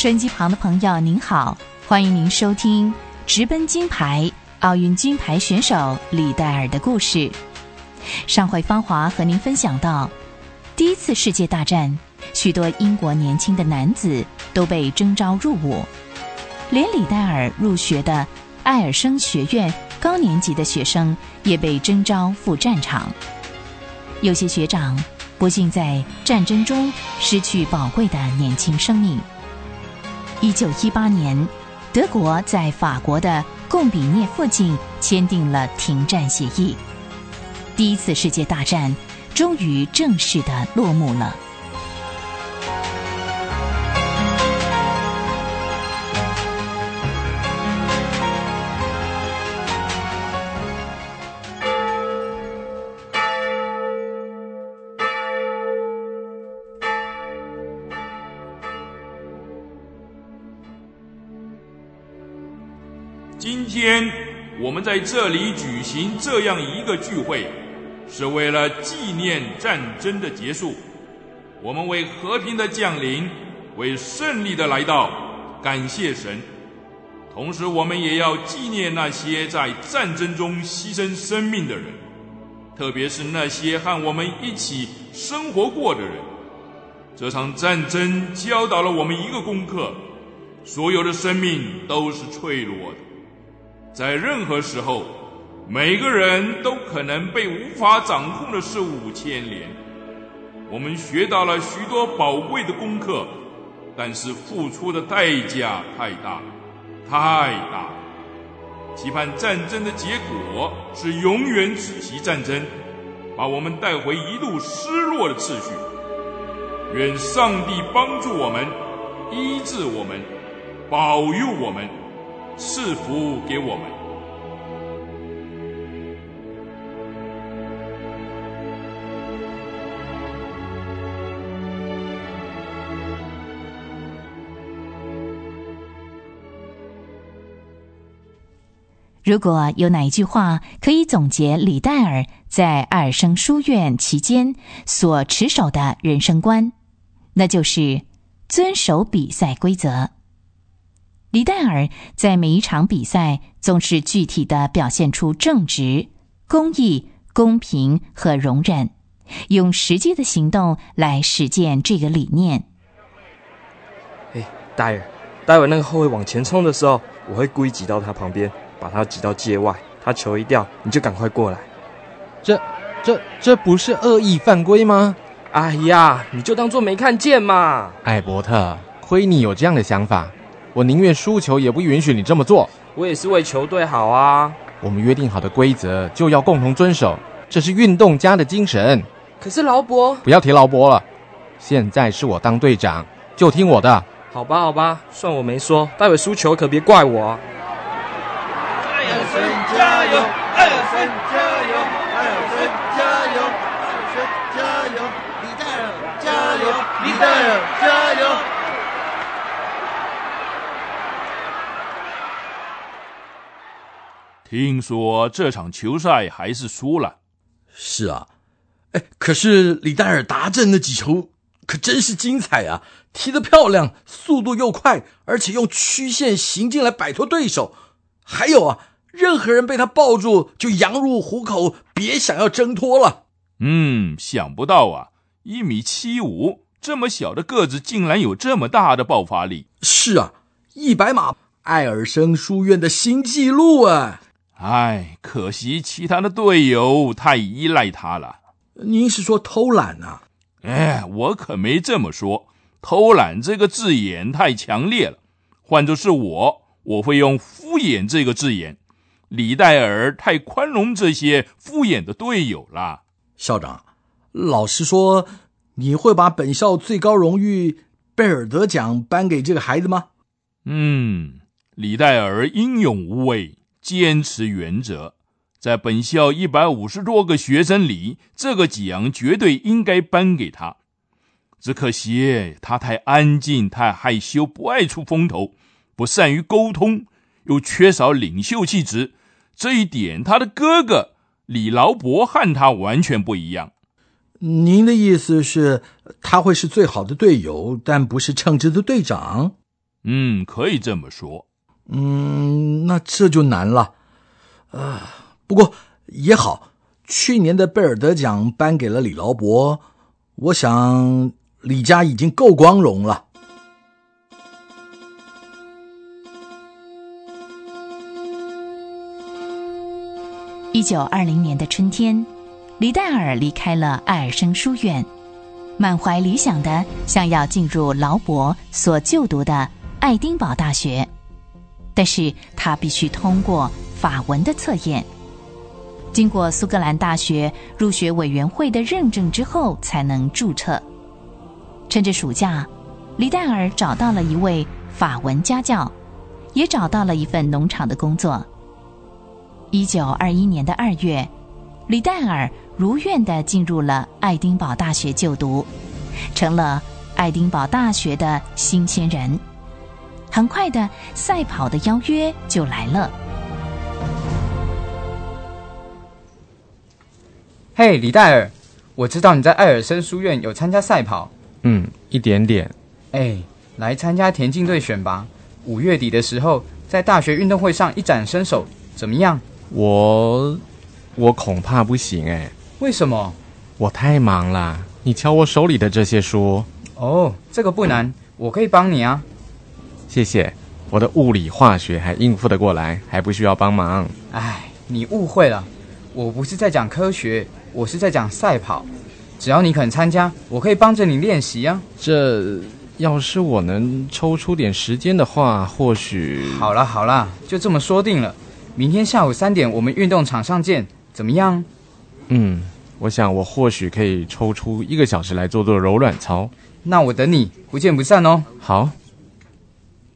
收音机旁的朋友，您好，欢迎您收听直奔金牌奥运金牌选手李戴尔的故事。上回芳华和您分享到，第一次世界大战，许多英国年轻的男子都被征召入伍，连李戴尔入学的艾尔生学院高年级的学生也被征召赴战场。有些学长不幸在战争中失去宝贵的年轻生命。一九一八年，德国在法国的贡比涅附近签订了停战协议，第一次世界大战终于正式的落幕了。今天我们在这里举行这样一个聚会，是为了纪念战争的结束。我们为和平的降临，为胜利的来到，感谢神。同时，我们也要纪念那些在战争中牺牲生命的人，特别是那些和我们一起生活过的人。这场战争教导了我们一个功课：所有的生命都是脆弱的。在任何时候，每个人都可能被无法掌控的事物牵连。我们学到了许多宝贵的功课，但是付出的代价太大，太大。期盼战争的结果是永远止息战争，把我们带回一路失落的秩序。愿上帝帮助我们，医治我们，保佑我们。赐福给我们。如果有哪一句话可以总结李戴尔在艾尔生书院期间所持守的人生观，那就是遵守比赛规则。李戴尔在每一场比赛总是具体的表现出正直、公义、公平和容忍，用实际的行动来实践这个理念。哎，戴尔，待会那个后卫往前冲的时候，我会故意挤到他旁边，把他挤到界外。他球一掉，你就赶快过来。这、这、这不是恶意犯规吗？哎呀，你就当做没看见嘛。艾伯特，亏你有这样的想法。我宁愿输球，也不允许你这么做。我也是为球队好啊。我们约定好的规则就要共同遵守，这是运动家的精神。可是劳勃，不要提劳勃了。现在是我当队长，就听我的。好吧，好吧，算我没说。待会输球可别怪我。艾尔森加油！艾尔森加油！艾尔森加油！艾尔森加油！李戴尔加油！李戴尔加油！听说这场球赛还是输了。是啊，哎，可是李戴尔达阵那几球可真是精彩啊！踢得漂亮，速度又快，而且用曲线行进来摆脱对手。还有啊，任何人被他抱住就羊入虎口，别想要挣脱了。嗯，想不到啊，一米七五这么小的个子，竟然有这么大的爆发力。是啊，一百码，艾尔生书院的新纪录啊！唉，可惜其他的队友太依赖他了。您是说偷懒啊？哎，我可没这么说。偷懒这个字眼太强烈了，换作是我，我会用敷衍这个字眼。李戴尔太宽容这些敷衍的队友了。校长，老实说，你会把本校最高荣誉贝尔德奖颁给这个孩子吗？嗯，李戴尔英勇无畏。坚持原则，在本校一百五十多个学生里，这个奖绝对应该颁给他。只可惜他太安静、太害羞，不爱出风头，不善于沟通，又缺少领袖气质。这一点，他的哥哥李劳勃和他完全不一样。您的意思是，他会是最好的队友，但不是称职的队长？嗯，可以这么说。嗯，那这就难了。啊，不过也好，去年的贝尔德奖颁给了李劳勃，我想李家已经够光荣了。一九二零年的春天，李戴尔离开了艾尔生书院，满怀理想的想要进入劳勃所就读的爱丁堡大学，但是他必须通过法文的测验，经过苏格兰大学入学委员会的认证之后才能注册。趁着暑假，李戴尔找到了一位法文家教，也找到了一份农场的工作。一九二一年的二月，李戴尔如愿的进入了爱丁堡大学就读，成了爱丁堡大学的新鲜人。很快的，赛跑的邀约就来了。嘿，李戴尔，我知道你在艾尔森书院有参加赛跑。嗯，一点点。哎，来参加田径队选拔，五月底的时候在大学运动会上一展身手，怎么样？我，我恐怕不行哎。为什么？我太忙了。你瞧我手里的这些书。哦，这个不难，我可以帮你啊。谢谢。我的物理、化学还应付得过来，还不需要帮忙。哎，你误会了，我不是在讲科学，我是在讲赛跑。只要你肯参加，我可以帮着你练习啊。这要是我能抽出点时间的话，或许……好了好了，就这么说定了。明天下午三点，我们运动场上见，怎么样？嗯，我想我或许可以抽出一个小时来做做柔软操。那我等你，不见不散哦。好。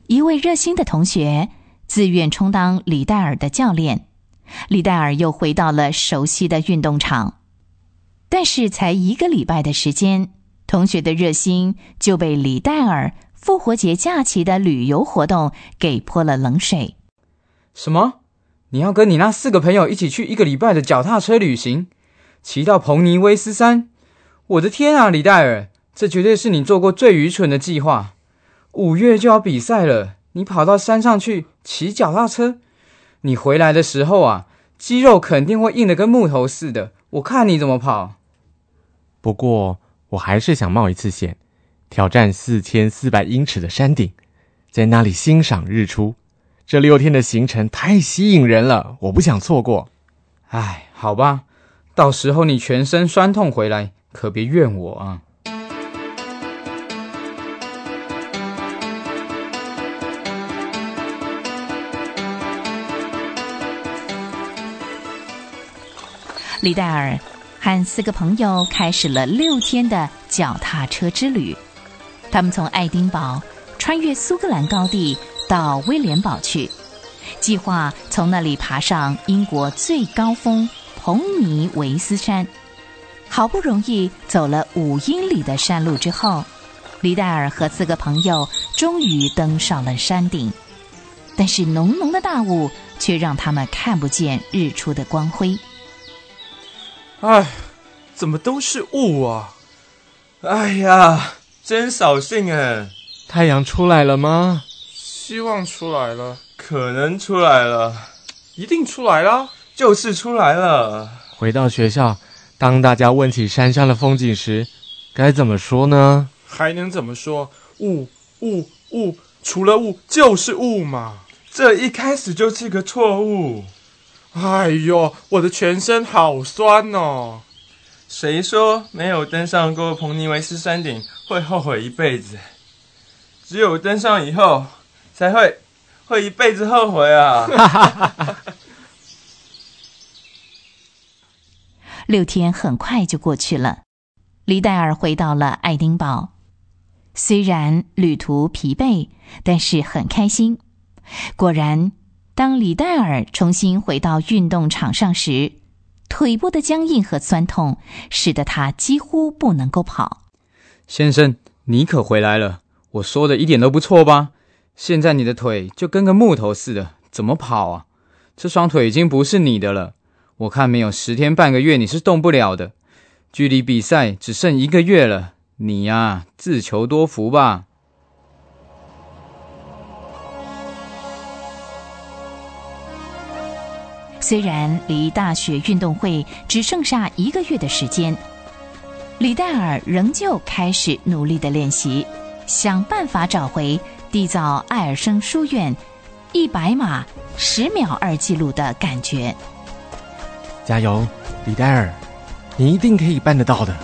一位热心的同学自愿充当李戴尔的教练，李戴尔又回到了熟悉的运动场。但是才一个礼拜的时间，同学的热心就被李戴尔复活节假期的旅游活动给泼了冷水。什么？你要跟你那四个朋友一起去一个礼拜的脚踏车旅行，骑到彭尼威斯山？我的天啊，李戴尔，这绝对是你做过最愚蠢的计划！五月就要比赛了，你跑到山上去骑脚踏车，你回来的时候啊，肌肉肯定会硬得跟木头似的。我看你怎么跑。不过我还是想冒一次险，挑战四千四百英尺的山顶，在那里欣赏日出。这六天的行程太吸引人了，我不想错过。唉，好吧，到时候你全身酸痛回来，可别怨我啊！李戴尔和四个朋友开始了六天的脚踏车之旅，他们从爱丁堡穿越苏格兰高地。到威廉堡去，计划从那里爬上英国最高峰彭尼维斯山。好不容易走了五英里的山路之后，李戴尔和四个朋友终于登上了山顶，但是浓浓的大雾却让他们看不见日出的光辉。唉，怎么都是雾啊！哎呀，真扫兴哎！太阳出来了吗？希望出来了，可能出来了，一定出来了，就是出来了。回到学校，当大家问起山上的风景时，该怎么说呢？还能怎么说？雾雾雾，除了雾就是雾嘛。这一开始就是个错误。哎呦，我的全身好酸哦！谁说没有登上过彭尼维斯山顶会后悔一辈子？只有登上以后。才会会一辈子后悔啊！六天很快就过去了，李戴尔回到了爱丁堡。虽然旅途疲惫，但是很开心。果然，当李戴尔重新回到运动场上时，腿部的僵硬和酸痛使得他几乎不能够跑。先生，你可回来了！我说的一点都不错吧？现在你的腿就跟个木头似的，怎么跑啊？这双腿已经不是你的了。我看没有十天半个月你是动不了的。距离比赛只剩一个月了，你呀自求多福吧。虽然离大学运动会只剩下一个月的时间，李戴尔仍旧开始努力的练习，想办法找回缔造艾尔生书院一百码十秒二记录的感觉。加油，李戴尔，你一定可以办得到的。